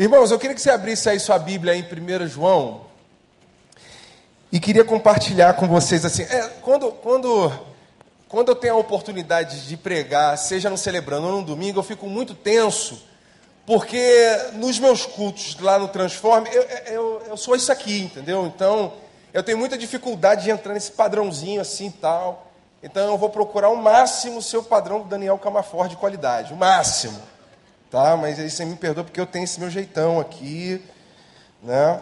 Irmãos, eu queria que você abrisse aí sua Bíblia em 1 João. E queria compartilhar com vocês assim, é, quando, quando, quando eu tenho a oportunidade de pregar, seja no celebrando ou no domingo, eu fico muito tenso, porque nos meus cultos lá no Transforme, eu, eu, eu sou isso aqui, entendeu? Então, eu tenho muita dificuldade de entrar nesse padrãozinho assim e tal. Então, eu vou procurar o máximo o seu padrão do Daniel Camafor de qualidade, o máximo tá? Mas aí você me perdoa porque eu tenho esse meu jeitão aqui, né?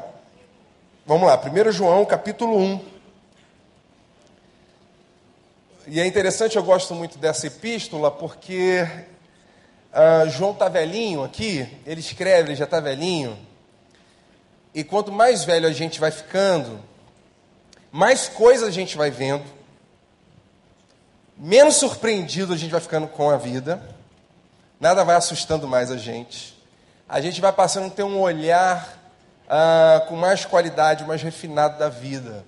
Vamos lá, 1 João, capítulo 1. E é interessante, eu gosto muito dessa epístola, porque uh, João está velhinho aqui, ele escreve, ele já está velhinho. E quanto mais velho a gente vai ficando, mais coisas a gente vai vendo, menos surpreendido a gente vai ficando com a vida nada vai assustando mais a gente. A gente vai passando a ter um olhar ah, com mais qualidade, mais refinado da vida,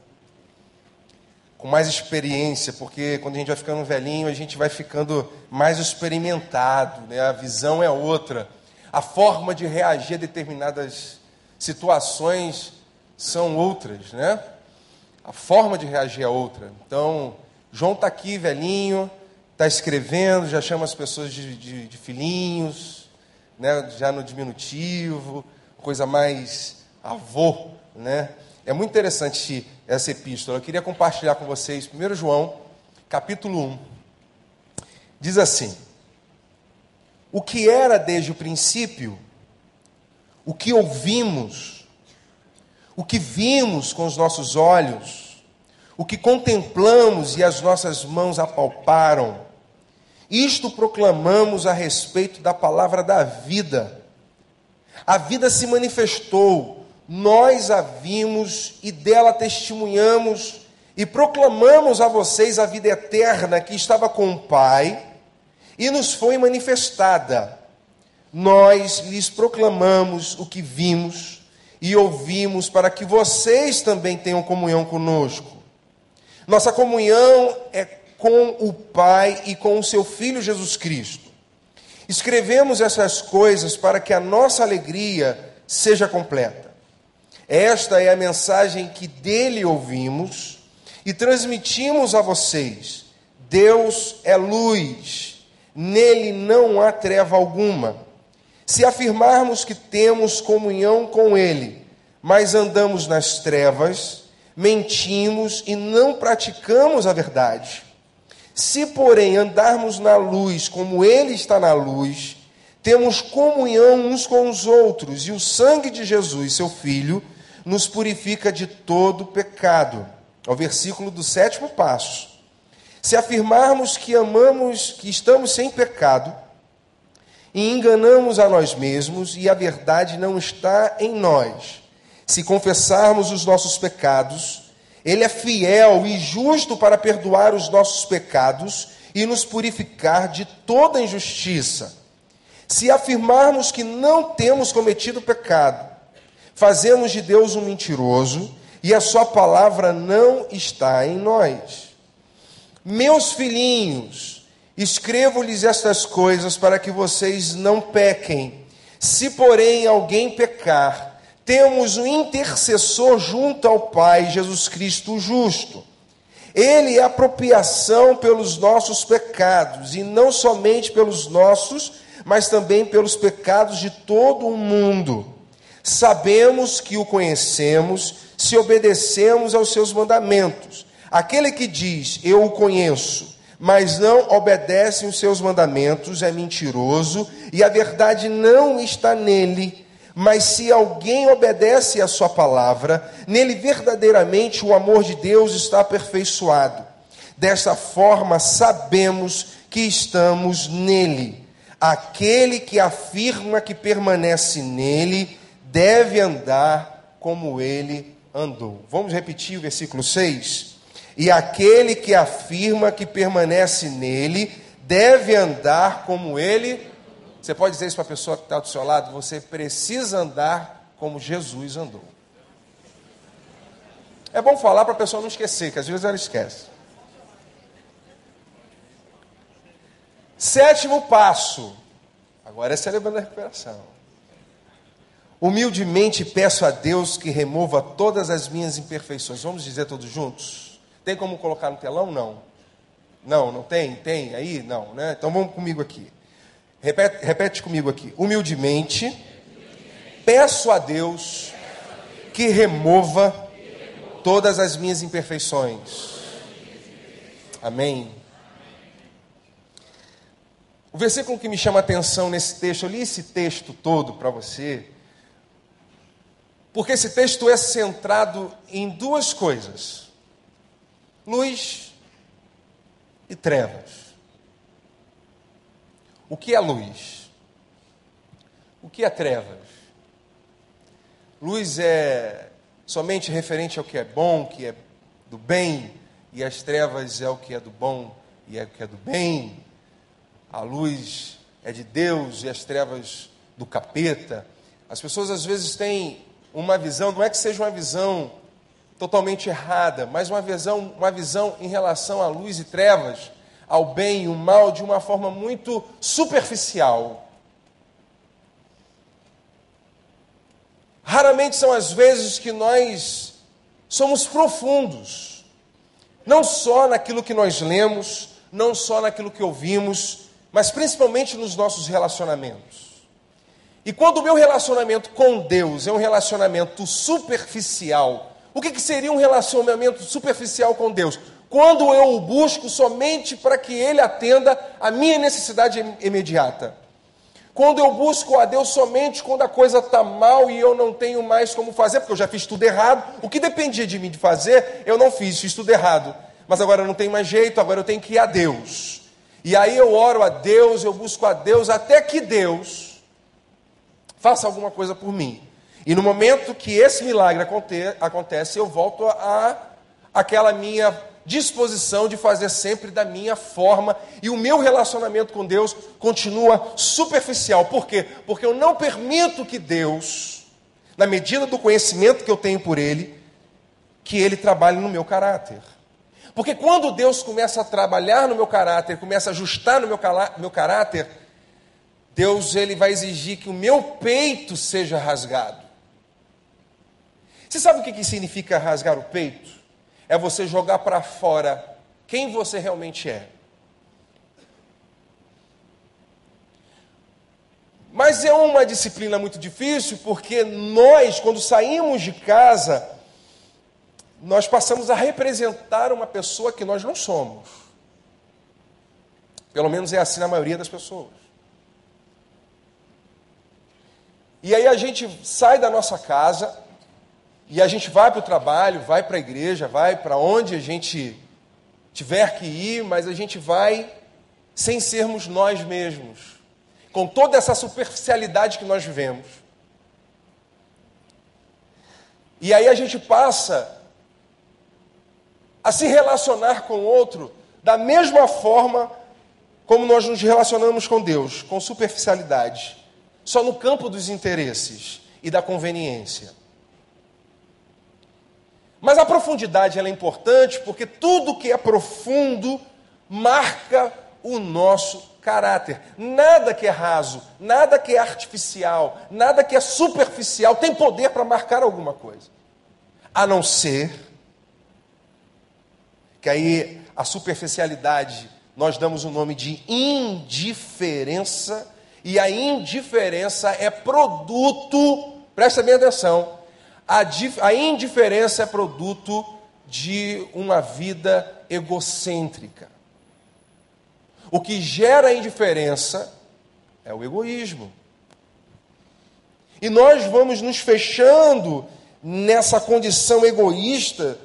com mais experiência, porque quando a gente vai ficando velhinho, a gente vai ficando mais experimentado, né? a visão é outra, a forma de reagir a determinadas situações são outras, né? A forma de reagir é outra. Então, João está aqui, velhinho, está escrevendo, já chama as pessoas de, de, de filhinhos, né, já no diminutivo, coisa mais avô. Né? É muito interessante essa epístola. Eu queria compartilhar com vocês 1 João, capítulo 1. Diz assim: O que era desde o princípio, o que ouvimos, o que vimos com os nossos olhos, o que contemplamos e as nossas mãos apalparam, isto proclamamos a respeito da palavra da vida. A vida se manifestou, nós a vimos e dela testemunhamos e proclamamos a vocês a vida eterna que estava com o Pai e nos foi manifestada. Nós lhes proclamamos o que vimos e ouvimos para que vocês também tenham comunhão conosco. Nossa comunhão é com o Pai e com o seu Filho Jesus Cristo. Escrevemos essas coisas para que a nossa alegria seja completa. Esta é a mensagem que dele ouvimos e transmitimos a vocês. Deus é luz, nele não há treva alguma. Se afirmarmos que temos comunhão com ele, mas andamos nas trevas, mentimos e não praticamos a verdade. Se, porém, andarmos na luz como Ele está na luz, temos comunhão uns com os outros, e o sangue de Jesus, seu Filho, nos purifica de todo pecado. Ao versículo do sétimo passo. Se afirmarmos que amamos, que estamos sem pecado, e enganamos a nós mesmos, e a verdade não está em nós. Se confessarmos os nossos pecados, ele é fiel e justo para perdoar os nossos pecados e nos purificar de toda injustiça. Se afirmarmos que não temos cometido pecado, fazemos de Deus um mentiroso e a sua palavra não está em nós. Meus filhinhos, escrevo-lhes estas coisas para que vocês não pequem. Se, porém, alguém pecar, temos um intercessor junto ao Pai, Jesus Cristo o justo. Ele é apropriação pelos nossos pecados, e não somente pelos nossos, mas também pelos pecados de todo o mundo. Sabemos que o conhecemos se obedecemos aos seus mandamentos. Aquele que diz, Eu o conheço, mas não obedece os seus mandamentos, é mentiroso, e a verdade não está nele. Mas se alguém obedece à sua palavra, nele verdadeiramente o amor de Deus está aperfeiçoado. Desta forma, sabemos que estamos nele. Aquele que afirma que permanece nele deve andar como ele andou. Vamos repetir o versículo 6? E aquele que afirma que permanece nele deve andar como ele você pode dizer isso para a pessoa que está do seu lado? Você precisa andar como Jesus andou. É bom falar para a pessoa não esquecer, que às vezes ela esquece. Sétimo passo. Agora é celebrando a recuperação. Humildemente peço a Deus que remova todas as minhas imperfeições. Vamos dizer todos juntos? Tem como colocar no telão? Não. Não, não tem? Tem aí? Não, né? Então vamos comigo aqui. Repete, repete comigo aqui. Humildemente peço a Deus que remova todas as minhas imperfeições. Amém. O versículo que me chama a atenção nesse texto, eu li esse texto todo para você, porque esse texto é centrado em duas coisas: luz e trevas. O que é luz? O que é trevas? Luz é somente referente ao que é bom, que é do bem, e as trevas é o que é do bom e é o que é do bem. A luz é de Deus e as trevas do capeta. As pessoas às vezes têm uma visão, não é que seja uma visão totalmente errada, mas uma visão, uma visão em relação à luz e trevas, ao bem e o mal de uma forma muito superficial. Raramente são as vezes que nós somos profundos, não só naquilo que nós lemos, não só naquilo que ouvimos, mas principalmente nos nossos relacionamentos. E quando o meu relacionamento com Deus é um relacionamento superficial, o que, que seria um relacionamento superficial com Deus? Quando eu o busco somente para que Ele atenda a minha necessidade imediata. Quando eu busco a Deus somente quando a coisa está mal e eu não tenho mais como fazer, porque eu já fiz tudo errado, o que dependia de mim de fazer, eu não fiz, fiz tudo errado. Mas agora não tem mais jeito, agora eu tenho que ir a Deus. E aí eu oro a Deus, eu busco a Deus, até que Deus faça alguma coisa por mim. E no momento que esse milagre acontece, eu volto a aquela minha disposição de fazer sempre da minha forma e o meu relacionamento com Deus continua superficial. Por quê? Porque eu não permito que Deus, na medida do conhecimento que eu tenho por Ele, que Ele trabalhe no meu caráter. Porque quando Deus começa a trabalhar no meu caráter, começa a ajustar no meu, meu caráter, Deus ele vai exigir que o meu peito seja rasgado. Você sabe o que, que significa rasgar o peito? É você jogar para fora quem você realmente é. Mas é uma disciplina muito difícil, porque nós, quando saímos de casa, nós passamos a representar uma pessoa que nós não somos. Pelo menos é assim na maioria das pessoas. E aí a gente sai da nossa casa, e a gente vai para o trabalho, vai para a igreja, vai para onde a gente tiver que ir, mas a gente vai sem sermos nós mesmos, com toda essa superficialidade que nós vivemos. E aí a gente passa a se relacionar com o outro da mesma forma como nós nos relacionamos com Deus, com superficialidade, só no campo dos interesses e da conveniência. Mas a profundidade é importante porque tudo que é profundo marca o nosso caráter. Nada que é raso, nada que é artificial, nada que é superficial tem poder para marcar alguma coisa. A não ser que aí a superficialidade nós damos o nome de indiferença, e a indiferença é produto, presta bem atenção, a, indiferença é produto de uma vida egocêntrica. O que gera a indiferença é o egoísmo. E nós vamos nos fechando nessa condição egoísta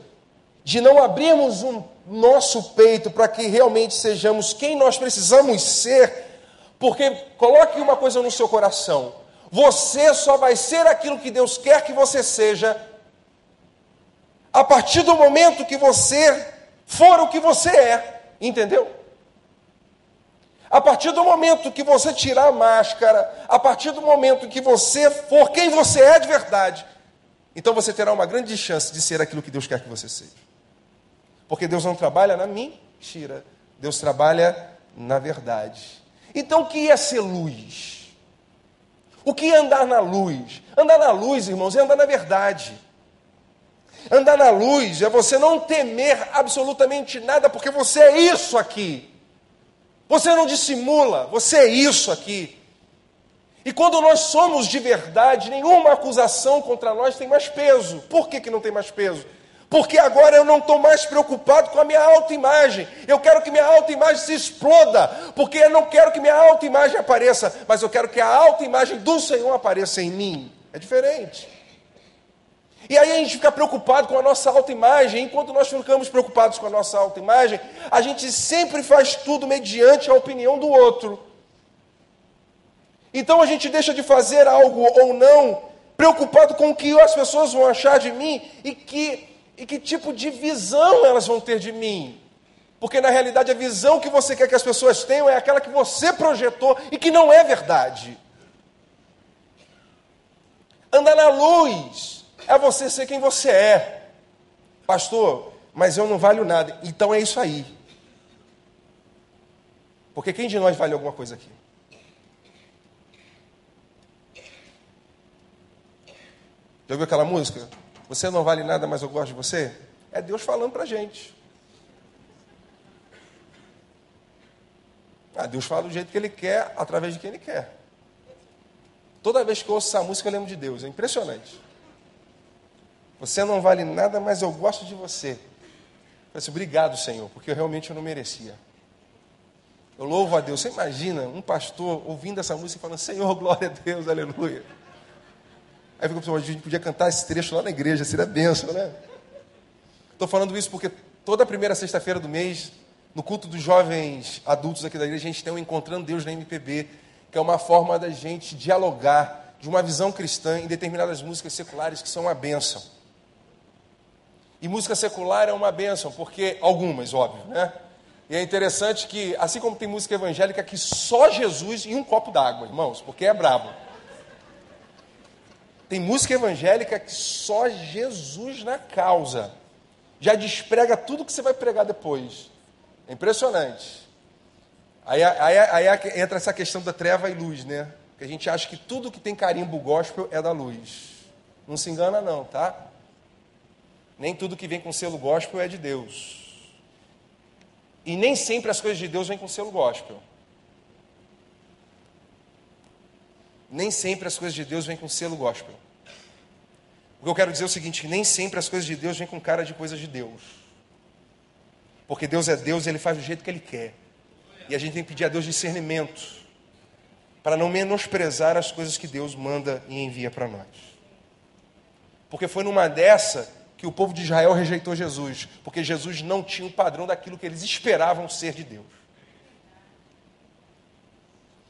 de não abrirmos o nosso peito para que realmente sejamos quem nós precisamos ser, porque coloque uma coisa no seu coração: você só vai ser aquilo que Deus quer que você seja a partir do momento que você for o que você é, entendeu? A partir do momento que você tirar a máscara, a partir do momento que você for quem você é de verdade, então você terá uma grande chance de ser aquilo que Deus quer que você seja. Porque Deus não trabalha na mentira, Deus trabalha na verdade. Então o que é ser luz? O que é andar na luz? Andar na luz, irmãos, é andar na verdade. Andar na luz é você não temer absolutamente nada, porque você é isso aqui. Você não dissimula, você é isso aqui. E quando nós somos de verdade, nenhuma acusação contra nós tem mais peso. Por que, que não tem mais peso? Porque agora eu não estou mais preocupado com a minha autoimagem. Eu quero que minha autoimagem se exploda. Porque eu não quero que minha autoimagem apareça, mas eu quero que a autoimagem do Senhor apareça em mim. É diferente. E aí a gente fica preocupado com a nossa autoimagem. Enquanto nós ficamos preocupados com a nossa autoimagem, a gente sempre faz tudo mediante a opinião do outro. Então a gente deixa de fazer algo ou não, preocupado com o que as pessoas vão achar de mim e que, e que tipo de visão elas vão ter de mim. Porque na realidade a visão que você quer que as pessoas tenham é aquela que você projetou e que não é verdade. Andar na luz é você ser quem você é. Pastor, mas eu não valho nada. Então é isso aí. Porque quem de nós vale alguma coisa aqui? Já ouviu aquela música? Você não vale nada, mas eu gosto de você? É Deus falando para a gente. Ah, Deus fala do jeito que Ele quer, através de quem Ele quer. Toda vez que eu ouço essa música, eu lembro de Deus. É impressionante. Você não vale nada, mas eu gosto de você. Eu disse, obrigado, Senhor, porque eu realmente eu não merecia. Eu louvo a Deus. Você imagina um pastor ouvindo essa música e falando, Senhor, glória a Deus, aleluia. Aí fica pensando, a gente podia cantar esse trecho lá na igreja, seria bênção, né? Estou falando isso porque toda primeira sexta-feira do mês, no culto dos jovens adultos aqui da igreja, a gente tem um Encontrando Deus na MPB, que é uma forma da gente dialogar de uma visão cristã em determinadas músicas seculares que são uma bênção. E música secular é uma bênção, porque algumas, óbvio, né? E é interessante que, assim como tem música evangélica que só Jesus e um copo d'água, irmãos, porque é brabo. Tem música evangélica que só Jesus na causa já desprega tudo que você vai pregar depois. É impressionante. Aí, aí, aí, entra essa questão da treva e luz, né? Que a gente acha que tudo que tem carimbo gospel é da luz. Não se engana, não, tá? Nem tudo que vem com selo gospel é de Deus. E nem sempre as coisas de Deus vêm com selo gospel. Nem sempre as coisas de Deus vêm com selo gospel. O que eu quero dizer é o seguinte: que nem sempre as coisas de Deus vêm com cara de coisas de Deus. Porque Deus é Deus e Ele faz do jeito que Ele quer. E a gente tem que pedir a Deus discernimento para não menosprezar as coisas que Deus manda e envia para nós. Porque foi numa dessa que o povo de Israel rejeitou Jesus, porque Jesus não tinha o padrão daquilo que eles esperavam ser de Deus.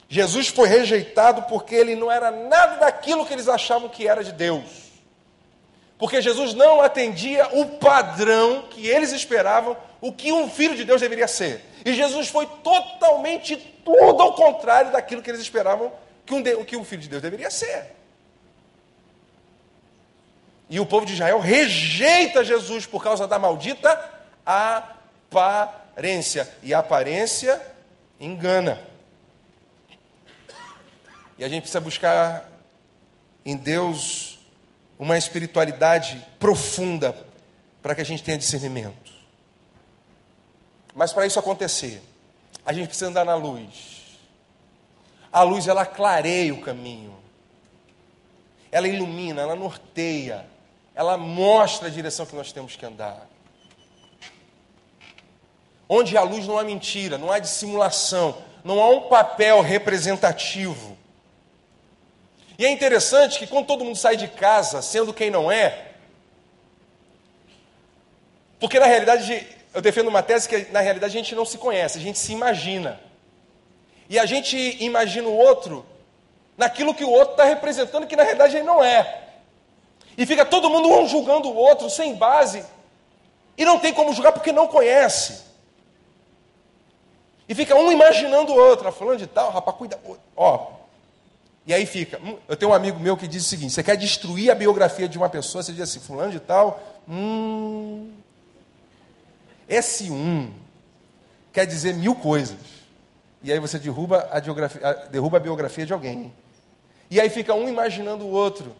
Jesus foi rejeitado porque ele não era nada daquilo que eles achavam que era de Deus. Porque Jesus não atendia o padrão que eles esperavam, o que um filho de Deus deveria ser. E Jesus foi totalmente tudo ao contrário daquilo que eles esperavam que um, de, que um filho de Deus deveria ser. E o povo de Israel rejeita Jesus por causa da maldita aparência. E a aparência engana. E a gente precisa buscar em Deus uma espiritualidade profunda para que a gente tenha discernimento. Mas para isso acontecer, a gente precisa andar na luz. A luz ela clareia o caminho. Ela ilumina, ela norteia, ela mostra a direção que nós temos que andar. Onde a luz não há mentira, não há dissimulação, não há um papel representativo. E é interessante que quando todo mundo sai de casa sendo quem não é, porque na realidade eu defendo uma tese que na realidade a gente não se conhece, a gente se imagina. E a gente imagina o outro naquilo que o outro está representando, que na realidade ele não é. E fica todo mundo um julgando o outro sem base. E não tem como julgar porque não conhece. E fica um imaginando o outro, ah, falando de tal, rapaz, cuida. Ó, e aí fica. Hum, eu tenho um amigo meu que diz o seguinte: você quer destruir a biografia de uma pessoa, você diz assim, fulano de tal, hum, esse um quer dizer mil coisas. E aí você derruba a, derruba a biografia de alguém. E aí fica um imaginando o outro.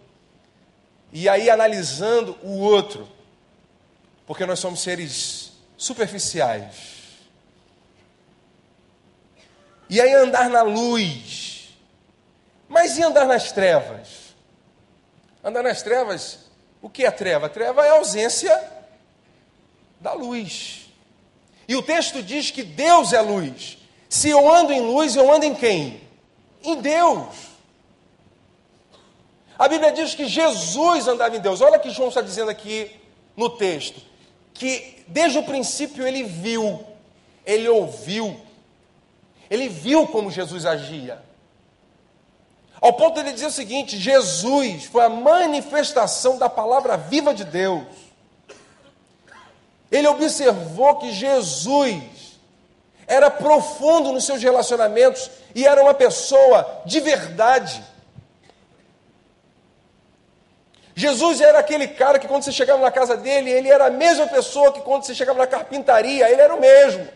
E aí analisando o outro. Porque nós somos seres superficiais. E aí andar na luz. Mas e andar nas trevas? Andar nas trevas, o que é treva? treva é a ausência da luz. E o texto diz que Deus é luz. Se eu ando em luz, eu ando em quem? Em Deus. A Bíblia diz que Jesus andava em Deus. Olha o que João está dizendo aqui no texto: que desde o princípio ele viu, ele ouviu, ele viu como Jesus agia. Ao ponto de ele dizer o seguinte: Jesus foi a manifestação da palavra viva de Deus. Ele observou que Jesus era profundo nos seus relacionamentos e era uma pessoa de verdade. Jesus era aquele cara que quando você chegava na casa dele, ele era a mesma pessoa que quando você chegava na carpintaria, ele era o mesmo.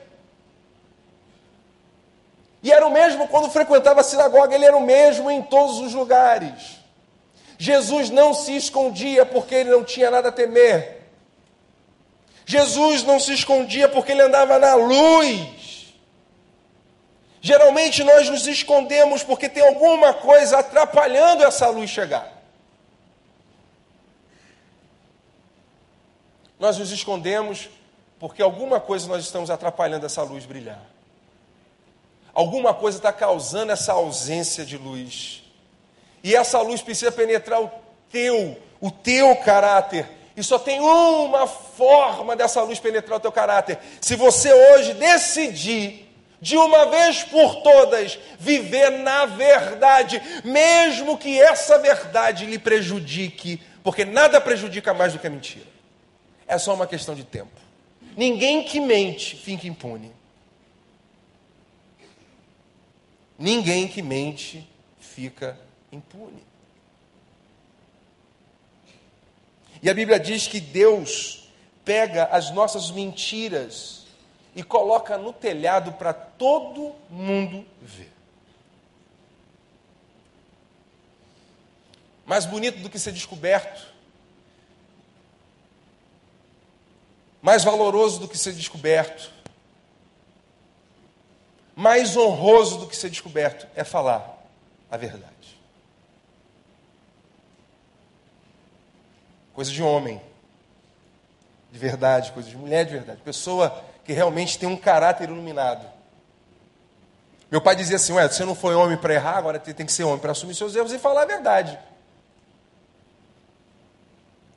E era o mesmo quando frequentava a sinagoga, ele era o mesmo em todos os lugares. Jesus não se escondia porque ele não tinha nada a temer. Jesus não se escondia porque ele andava na luz. Geralmente nós nos escondemos porque tem alguma coisa atrapalhando essa luz chegar. Nós nos escondemos porque alguma coisa nós estamos atrapalhando essa luz brilhar. Alguma coisa está causando essa ausência de luz. E essa luz precisa penetrar o teu, o teu caráter. E só tem uma forma dessa luz penetrar o teu caráter. Se você hoje decidir, de uma vez por todas, viver na verdade, mesmo que essa verdade lhe prejudique, porque nada prejudica mais do que a mentira é só uma questão de tempo. Ninguém que mente fica impune. Ninguém que mente fica impune. E a Bíblia diz que Deus pega as nossas mentiras e coloca no telhado para todo mundo ver. Mais bonito do que ser descoberto mais valoroso do que ser descoberto, mais honroso do que ser descoberto é falar a verdade. Coisa de homem, de verdade, coisa de mulher de verdade, pessoa que realmente tem um caráter iluminado. Meu pai dizia assim: Ué, você não foi homem para errar, agora tem que ser homem para assumir seus erros e falar a verdade.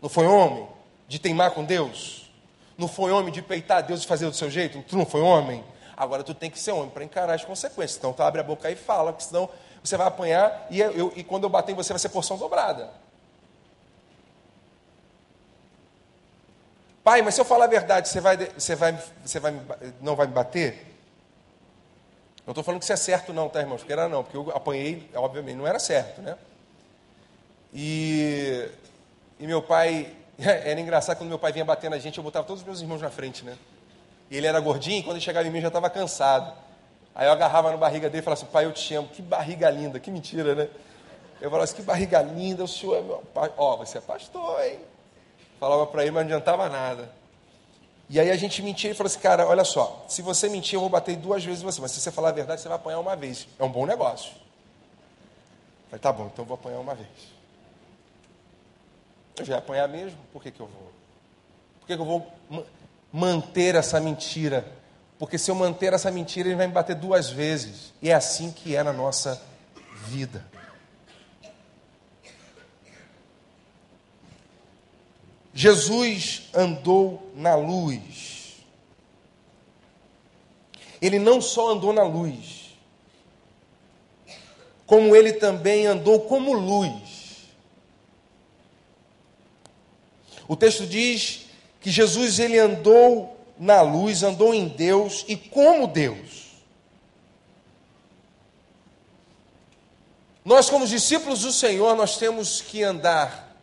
Não foi homem de teimar com Deus? Não foi homem de peitar Deus e fazer do seu jeito? Tu não foi homem? Agora tu tem que ser homem para encarar as consequências. Então tu abre a boca e fala, porque senão você vai apanhar e, eu, e quando eu bater em você vai ser porção dobrada. Pai, mas se eu falar a verdade, você vai, você vai, você vai, não vai me bater? Não estou falando que isso é certo, não, tá, irmãos? Porque era não, porque eu apanhei, obviamente, não era certo, né? E, e meu pai Era engraçado quando meu pai vinha batendo a gente, eu botava todos os meus irmãos na frente, né? E ele era gordinho, e quando ele chegava em mim já estava cansado. Aí eu agarrava na barriga dele e falava assim, pai, eu te amo. Que barriga linda, que mentira, né? Eu falava assim, que barriga linda, o senhor é meu pai. Ó, oh, você é pastor, hein? Falava para ele, mas não adiantava nada. E aí a gente mentia e falou assim, cara, olha só, se você mentir, eu vou bater duas vezes você, mas se você falar a verdade, você vai apanhar uma vez. É um bom negócio. Eu falei, tá bom, então eu vou apanhar uma vez. Eu já ia apanhar mesmo, por que, que eu vou? Por que, que eu vou manter essa mentira? Porque se eu manter essa mentira, ele vai me bater duas vezes. E é assim que é na nossa vida. Jesus andou na luz. Ele não só andou na luz, como ele também andou como luz. O texto diz que Jesus ele andou na luz, andou em Deus e como Deus. Nós, como discípulos do Senhor, nós temos que andar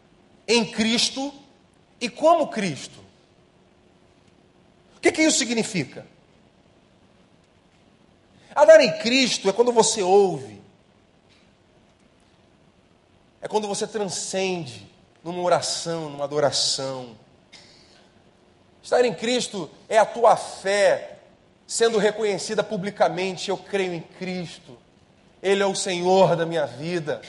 em Cristo e como Cristo. O que, que isso significa? Andar em Cristo é quando você ouve, É quando você transcende numa oração, numa adoração. Estar em Cristo é a tua fé sendo reconhecida publicamente. Eu creio em Cristo, Ele é o Senhor da minha vida.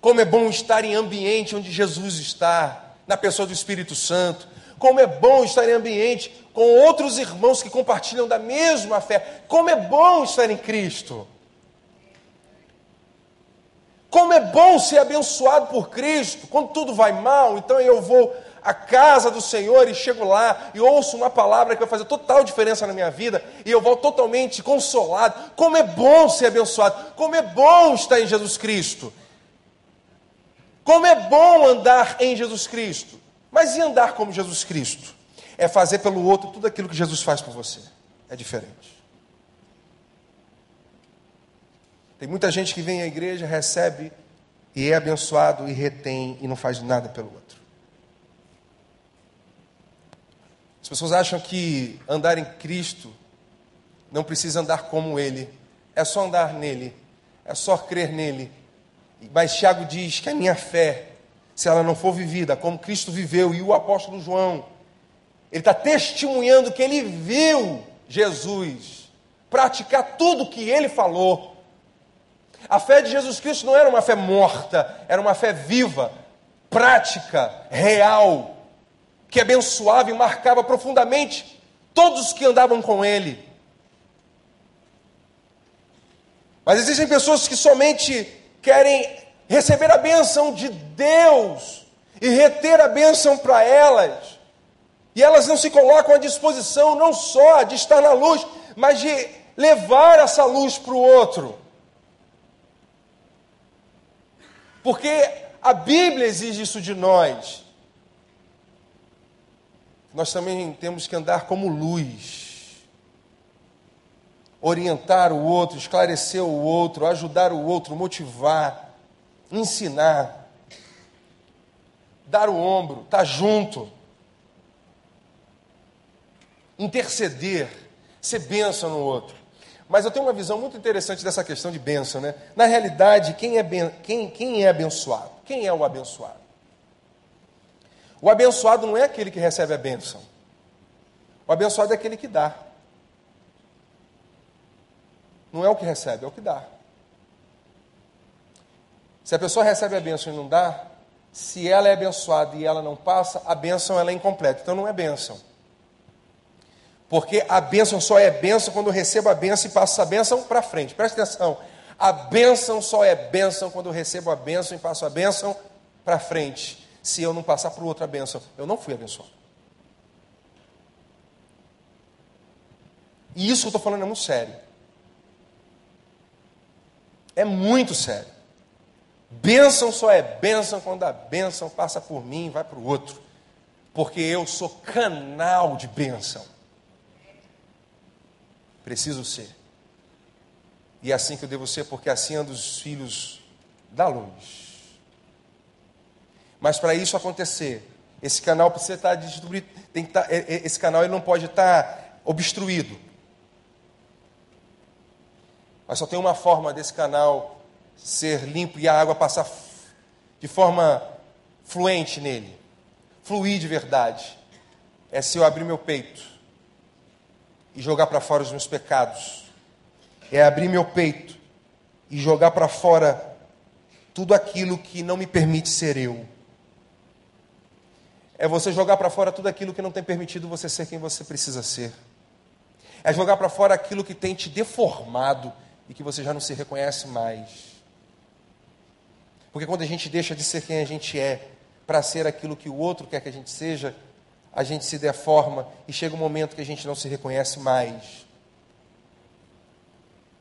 Como é bom estar em ambiente onde Jesus está, na pessoa do Espírito Santo. Como é bom estar em ambiente com outros irmãos que compartilham da mesma fé. Como é bom estar em Cristo. Como é bom ser abençoado por Cristo. Quando tudo vai mal, então eu vou à casa do Senhor e chego lá e ouço uma palavra que vai fazer total diferença na minha vida e eu volto totalmente consolado. Como é bom ser abençoado. Como é bom estar em Jesus Cristo. Como é bom andar em Jesus Cristo. Mas e andar como Jesus Cristo? É fazer pelo outro tudo aquilo que Jesus faz por você. É diferente. Tem muita gente que vem à igreja, recebe e é abençoado e retém e não faz nada pelo outro. As pessoas acham que andar em Cristo não precisa andar como Ele, é só andar nele, é só crer nele. Mas Tiago diz que a minha fé, se ela não for vivida como Cristo viveu e o apóstolo João, ele está testemunhando que ele viu Jesus praticar tudo o que ele falou. A fé de Jesus Cristo não era uma fé morta, era uma fé viva, prática, real, que abençoava e marcava profundamente todos os que andavam com ele. Mas existem pessoas que somente querem receber a bênção de Deus e reter a bênção para elas. E elas não se colocam à disposição não só de estar na luz, mas de levar essa luz para o outro. Porque a Bíblia exige isso de nós. Nós também temos que andar como luz, orientar o outro, esclarecer o outro, ajudar o outro, motivar, ensinar, dar o ombro, estar tá junto, interceder, ser bênção no outro. Mas eu tenho uma visão muito interessante dessa questão de bênção, né? Na realidade, quem é, ben... quem, quem é abençoado? Quem é o abençoado? O abençoado não é aquele que recebe a bênção. O abençoado é aquele que dá. Não é o que recebe, é o que dá. Se a pessoa recebe a bênção e não dá, se ela é abençoada e ela não passa, a bênção ela é incompleta. Então não é bênção. Porque a bênção só é bênção quando eu recebo a bênção e passo a bênção para frente. Presta atenção. A bênção só é bênção quando eu recebo a bênção e passo a bênção para frente. Se eu não passar para outra bênção, eu não fui abençoado. E isso que eu estou falando é muito sério. É muito sério. Bênção só é bênção quando a bênção passa por mim e vai para o outro. Porque eu sou canal de bênção. Preciso ser. E é assim que eu devo ser, porque assim ando os filhos da luz. Mas para isso acontecer, esse canal precisa estar distribuído. Tem que estar, é, é, esse canal ele não pode estar obstruído. Mas só tem uma forma desse canal ser limpo e a água passar de forma fluente nele, fluir de verdade. É se eu abrir meu peito e jogar para fora os meus pecados. É abrir meu peito e jogar para fora tudo aquilo que não me permite ser eu. É você jogar para fora tudo aquilo que não tem permitido você ser quem você precisa ser. É jogar para fora aquilo que tem te deformado e que você já não se reconhece mais. Porque quando a gente deixa de ser quem a gente é para ser aquilo que o outro quer que a gente seja, a gente se deforma e chega um momento que a gente não se reconhece mais.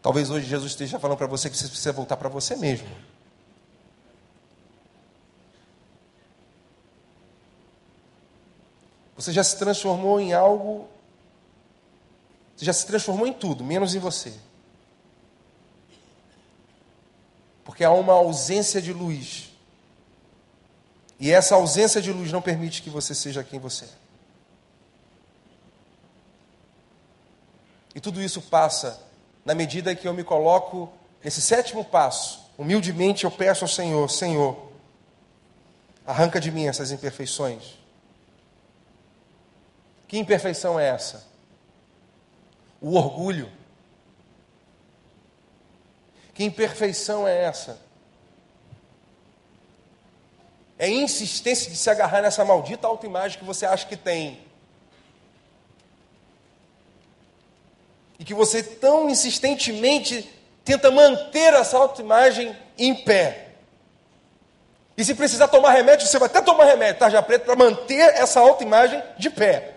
Talvez hoje Jesus esteja falando para você que você precisa voltar para você mesmo. Você já se transformou em algo. Você já se transformou em tudo, menos em você. Porque há uma ausência de luz. E essa ausência de luz não permite que você seja quem você é. E tudo isso passa na medida que eu me coloco nesse sétimo passo. Humildemente eu peço ao Senhor: Senhor, Arranca de mim essas imperfeições. Que imperfeição é essa? O orgulho. Que imperfeição é essa? É insistência de se agarrar nessa maldita autoimagem que você acha que tem. E que você tão insistentemente tenta manter essa autoimagem em pé. E se precisar tomar remédio, você vai até tomar remédio, tarja preta, para manter essa autoimagem de pé.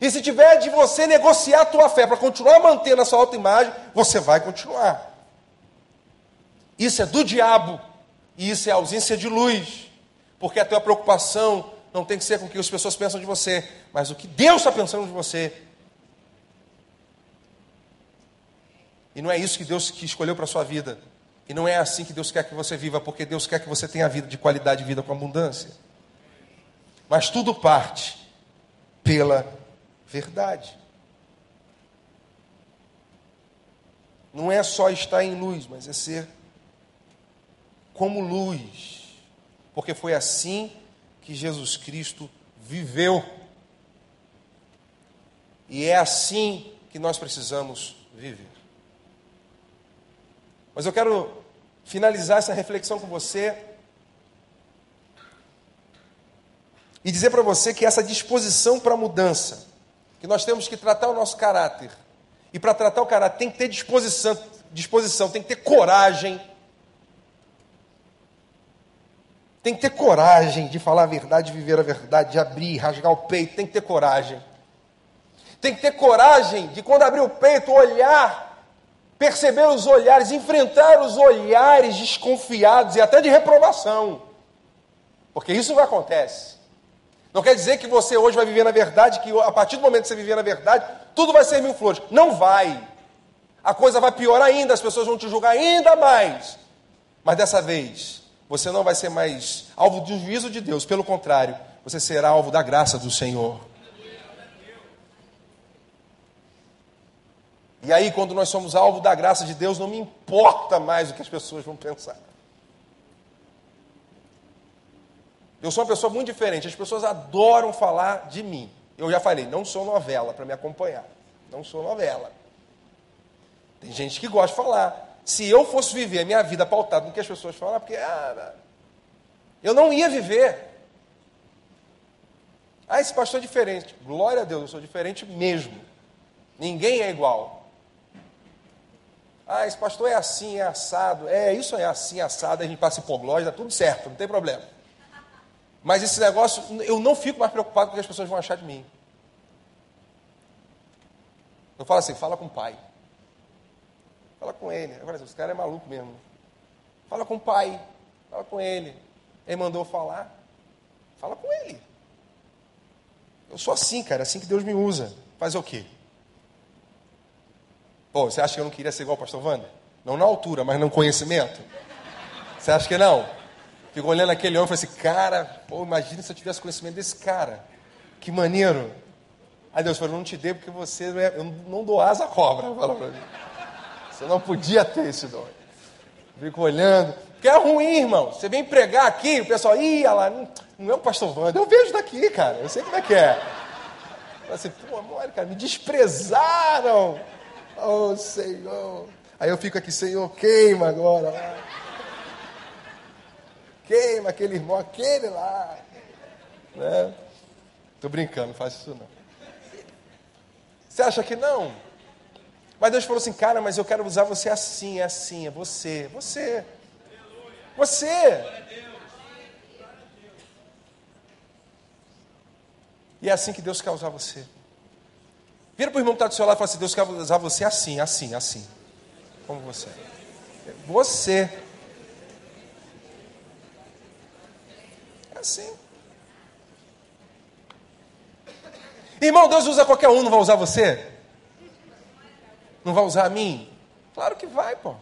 E se tiver de você negociar a tua fé para continuar mantendo a sua autoimagem, você vai continuar. Isso é do diabo. E isso é ausência de luz. Porque a tua preocupação não tem que ser com o que as pessoas pensam de você, mas o que Deus está pensando de você. E não é isso que Deus que escolheu para a sua vida. E não é assim que Deus quer que você viva, porque Deus quer que você tenha vida de qualidade, vida com abundância. Mas tudo parte pela verdade. Não é só estar em luz, mas é ser como luz. Porque foi assim que Jesus Cristo viveu. E é assim que nós precisamos viver. Mas eu quero finalizar essa reflexão com você e dizer para você que essa disposição para a mudança, que nós temos que tratar o nosso caráter, e para tratar o caráter tem que ter disposição, disposição, tem que ter coragem. Tem que ter coragem de falar a verdade, de viver a verdade, de abrir, rasgar o peito, tem que ter coragem. Tem que ter coragem de quando abrir o peito, olhar perceber os olhares, enfrentar os olhares desconfiados e até de reprovação. Porque isso não acontece. Não quer dizer que você hoje vai viver na verdade, que a partir do momento que você viver na verdade, tudo vai ser mil flores. Não vai. A coisa vai piorar ainda, as pessoas vão te julgar ainda mais. Mas dessa vez, você não vai ser mais alvo do juízo de Deus, pelo contrário, você será alvo da graça do Senhor. E aí, quando nós somos alvo da graça de Deus, não me importa mais o que as pessoas vão pensar. Eu sou uma pessoa muito diferente. As pessoas adoram falar de mim. Eu já falei, não sou novela para me acompanhar. Não sou novela. Tem gente que gosta de falar. Se eu fosse viver a minha vida pautada no que as pessoas falam, porque ah, eu não ia viver. Ah, esse pastor é diferente. Glória a Deus, eu sou diferente mesmo. Ninguém é igual. Ah, esse pastor é assim, é assado. É, isso é assim, assado, a gente passa hipoglose, dá tudo certo, não tem problema. Mas esse negócio, eu não fico mais preocupado com o que as pessoas vão achar de mim. Eu falo assim, fala com o pai. Fala com ele. Falo assim, esse cara é maluco mesmo. Fala com o pai. Fala com ele. Ele mandou falar. Fala com ele. Eu sou assim, cara, assim que Deus me usa. Fazer o quê? Pô, você acha que eu não queria ser igual o pastor Wander? Não na altura, mas no conhecimento? Você acha que não? Ficou olhando aquele homem e falou assim, cara, pô, imagina se eu tivesse conhecimento desse cara. Que maneiro. Aí Deus falou, não te dei porque você não, é, eu não dou asa à cobra. Fala pra mim. Você não podia ter esse dom. Fico olhando. Porque é ruim, irmão. Você vem pregar aqui, o pessoal, ih, lá, não, não é o pastor Wander. Eu vejo daqui, cara. Eu sei como é que é. Fala assim, pô, amor, cara, me desprezaram. Oh, Senhor. Aí eu fico aqui, Senhor, queima agora. Queima aquele irmão, aquele lá. Né? Tô brincando, não faz isso não. Você acha que não? Mas Deus falou assim, cara, mas eu quero usar você assim, é assim, é você, você. Você. E é assim que Deus quer usar você. Vira para o irmão que está do seu lado e fala assim: Deus quer usar você assim, assim, assim. Como você. Você. Assim. Irmão, Deus usa qualquer um, não vai usar você? Não vai usar a mim? Claro que vai, pô.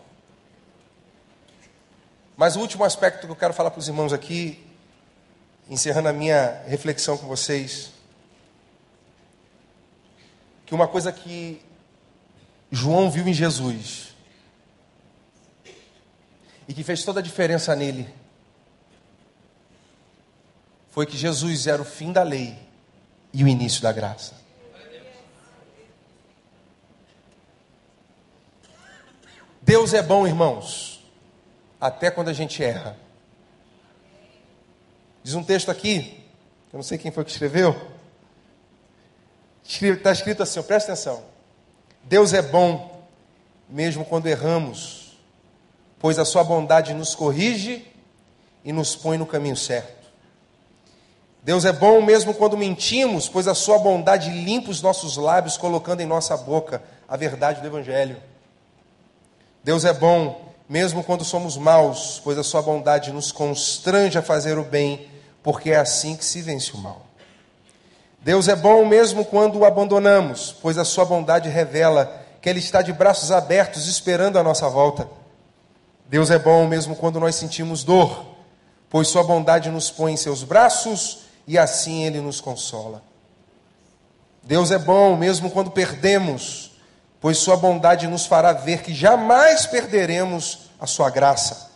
Mas o último aspecto que eu quero falar para os irmãos aqui, encerrando a minha reflexão com vocês, que uma coisa que João viu em Jesus e que fez toda a diferença nele foi que Jesus era o fim da lei e o início da graça. Deus é bom, irmãos, até quando a gente erra. Diz um texto aqui, eu não sei quem foi que escreveu. Está escrito assim, presta atenção. Deus é bom, mesmo quando erramos, pois a sua bondade nos corrige e nos põe no caminho certo. Deus é bom mesmo quando mentimos, pois a sua bondade limpa os nossos lábios, colocando em nossa boca a verdade do Evangelho. Deus é bom mesmo quando somos maus, pois a sua bondade nos constrange a fazer o bem, porque é assim que se vence o mal. Deus é bom mesmo quando o abandonamos, pois a sua bondade revela que Ele está de braços abertos esperando a nossa volta. Deus é bom mesmo quando nós sentimos dor, pois Sua bondade nos põe em seus braços e assim Ele nos consola. Deus é bom mesmo quando perdemos, pois Sua bondade nos fará ver que jamais perderemos a Sua graça.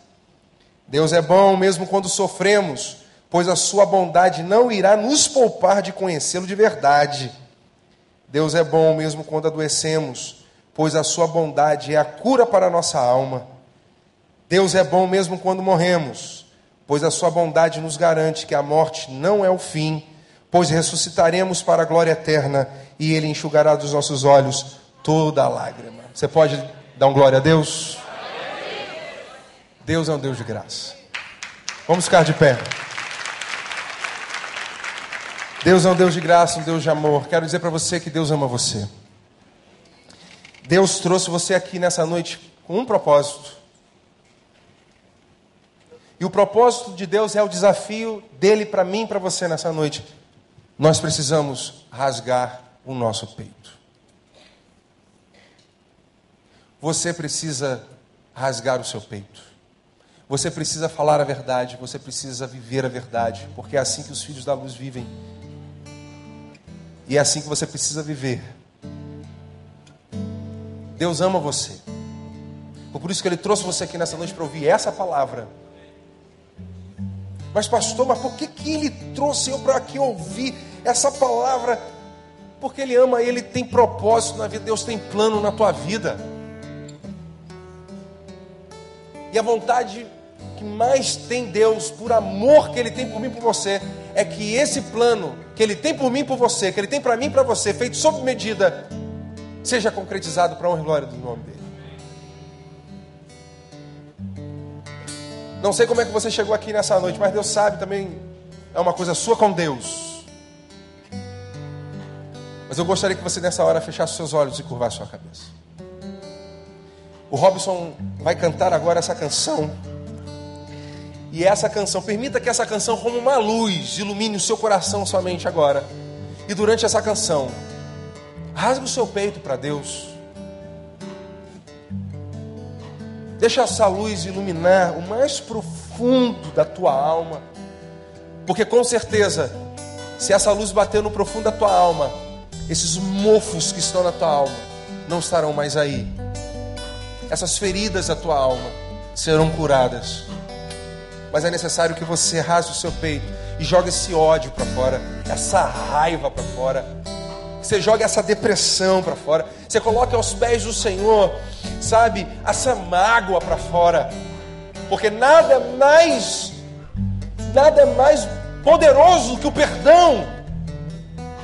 Deus é bom mesmo quando sofremos, pois a Sua bondade não irá nos poupar de conhecê-lo de verdade. Deus é bom mesmo quando adoecemos, pois a Sua bondade é a cura para a nossa alma. Deus é bom mesmo quando morremos, pois a sua bondade nos garante que a morte não é o fim, pois ressuscitaremos para a glória eterna e ele enxugará dos nossos olhos toda lágrima. Você pode dar um glória a Deus? Deus é um Deus de graça. Vamos ficar de pé. Deus é um Deus de graça, um Deus de amor. Quero dizer para você que Deus ama você. Deus trouxe você aqui nessa noite com um propósito e o propósito de Deus é o desafio dele para mim e para você nessa noite. Nós precisamos rasgar o nosso peito. Você precisa rasgar o seu peito. Você precisa falar a verdade, você precisa viver a verdade, porque é assim que os filhos da luz vivem. E é assim que você precisa viver. Deus ama você. Por isso que Ele trouxe você aqui nessa noite para ouvir essa palavra mas, pastor, mas por que, que ele trouxe eu para aqui ouvir essa palavra? Porque ele ama, ele tem propósito na vida, Deus tem plano na tua vida. E a vontade que mais tem Deus, por amor que Ele tem por mim e por você, é que esse plano que Ele tem por mim e por você, que Ele tem para mim e para você, feito sob medida, seja concretizado para a honra e glória do nome dEle. Não sei como é que você chegou aqui nessa noite, mas Deus sabe também, é uma coisa sua com Deus. Mas eu gostaria que você nessa hora fechasse seus olhos e curvasse sua cabeça. O Robson vai cantar agora essa canção. E essa canção, permita que essa canção, como uma luz, ilumine o seu coração somente agora. E durante essa canção, rasgue o seu peito para Deus. Deixa essa luz iluminar o mais profundo da tua alma. Porque com certeza, se essa luz bater no profundo da tua alma, esses mofos que estão na tua alma não estarão mais aí. Essas feridas da tua alma serão curadas. Mas é necessário que você rasgue o seu peito e jogue esse ódio para fora, essa raiva para fora você joga essa depressão para fora, você coloca aos pés do Senhor, sabe, essa mágoa para fora, porque nada mais, nada mais poderoso que o perdão.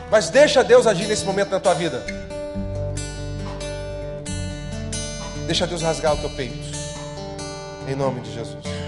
Mas deixa Deus agir nesse momento na tua vida. Deixa Deus rasgar o teu peito. Em nome de Jesus.